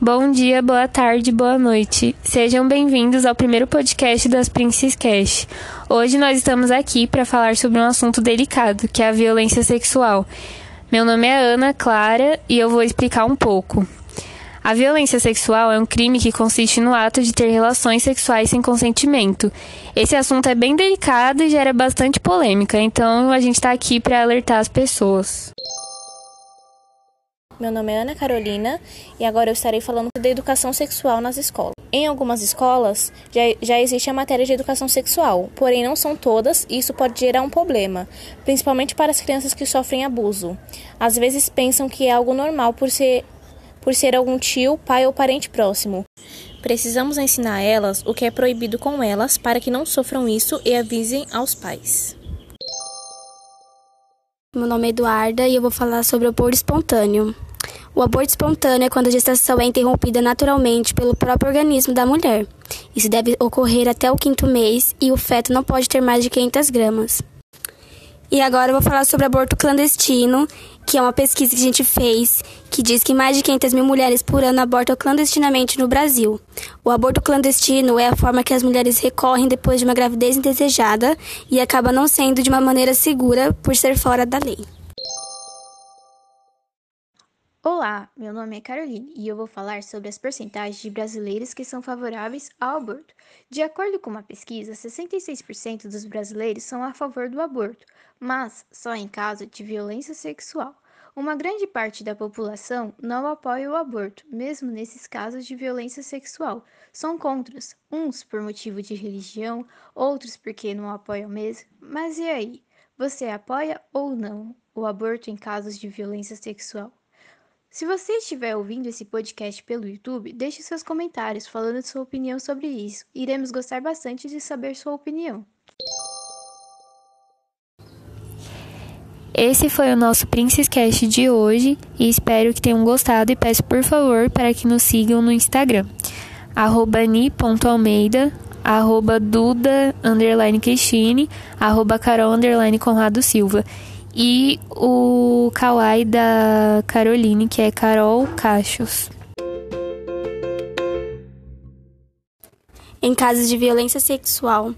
Bom dia, boa tarde, boa noite. Sejam bem-vindos ao primeiro podcast das Princess Cash. Hoje nós estamos aqui para falar sobre um assunto delicado, que é a violência sexual. Meu nome é Ana Clara e eu vou explicar um pouco. A violência sexual é um crime que consiste no ato de ter relações sexuais sem consentimento. Esse assunto é bem delicado e gera bastante polêmica, então a gente está aqui para alertar as pessoas. Meu nome é Ana Carolina e agora eu estarei falando da educação sexual nas escolas. Em algumas escolas já, já existe a matéria de educação sexual, porém não são todas e isso pode gerar um problema, principalmente para as crianças que sofrem abuso. Às vezes pensam que é algo normal por ser, por ser algum tio, pai ou parente próximo. Precisamos ensinar a elas o que é proibido com elas para que não sofram isso e avisem aos pais. Meu nome é Eduarda e eu vou falar sobre o aborto espontâneo. O aborto espontâneo é quando a gestação é interrompida naturalmente pelo próprio organismo da mulher. Isso deve ocorrer até o quinto mês e o feto não pode ter mais de 500 gramas. E agora eu vou falar sobre aborto clandestino, que é uma pesquisa que a gente fez que diz que mais de 500 mil mulheres por ano abortam clandestinamente no Brasil. O aborto clandestino é a forma que as mulheres recorrem depois de uma gravidez indesejada e acaba não sendo de uma maneira segura por ser fora da lei. Olá, meu nome é Caroline e eu vou falar sobre as percentagens de brasileiros que são favoráveis ao aborto. De acordo com uma pesquisa, 66% dos brasileiros são a favor do aborto, mas só em caso de violência sexual. Uma grande parte da população não apoia o aborto, mesmo nesses casos de violência sexual. São contras, uns por motivo de religião, outros porque não apoiam mesmo. Mas e aí? Você apoia ou não o aborto em casos de violência sexual? Se você estiver ouvindo esse podcast pelo YouTube, deixe seus comentários falando sua opinião sobre isso. Iremos gostar bastante de saber sua opinião. Esse foi o nosso Princess Cast de hoje e espero que tenham gostado e peço por favor para que nos sigam no Instagram arroba ni.almeida arroba duda underline arroba carol underline Conrado Silva e o Kawaii da Caroline, que é Carol Cachos. Em casos de violência sexual,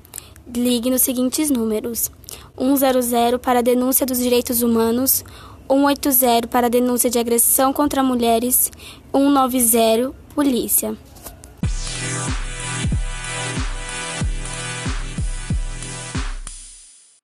ligue nos seguintes números: 100 para denúncia dos direitos humanos, 180 para denúncia de agressão contra mulheres, 190 polícia.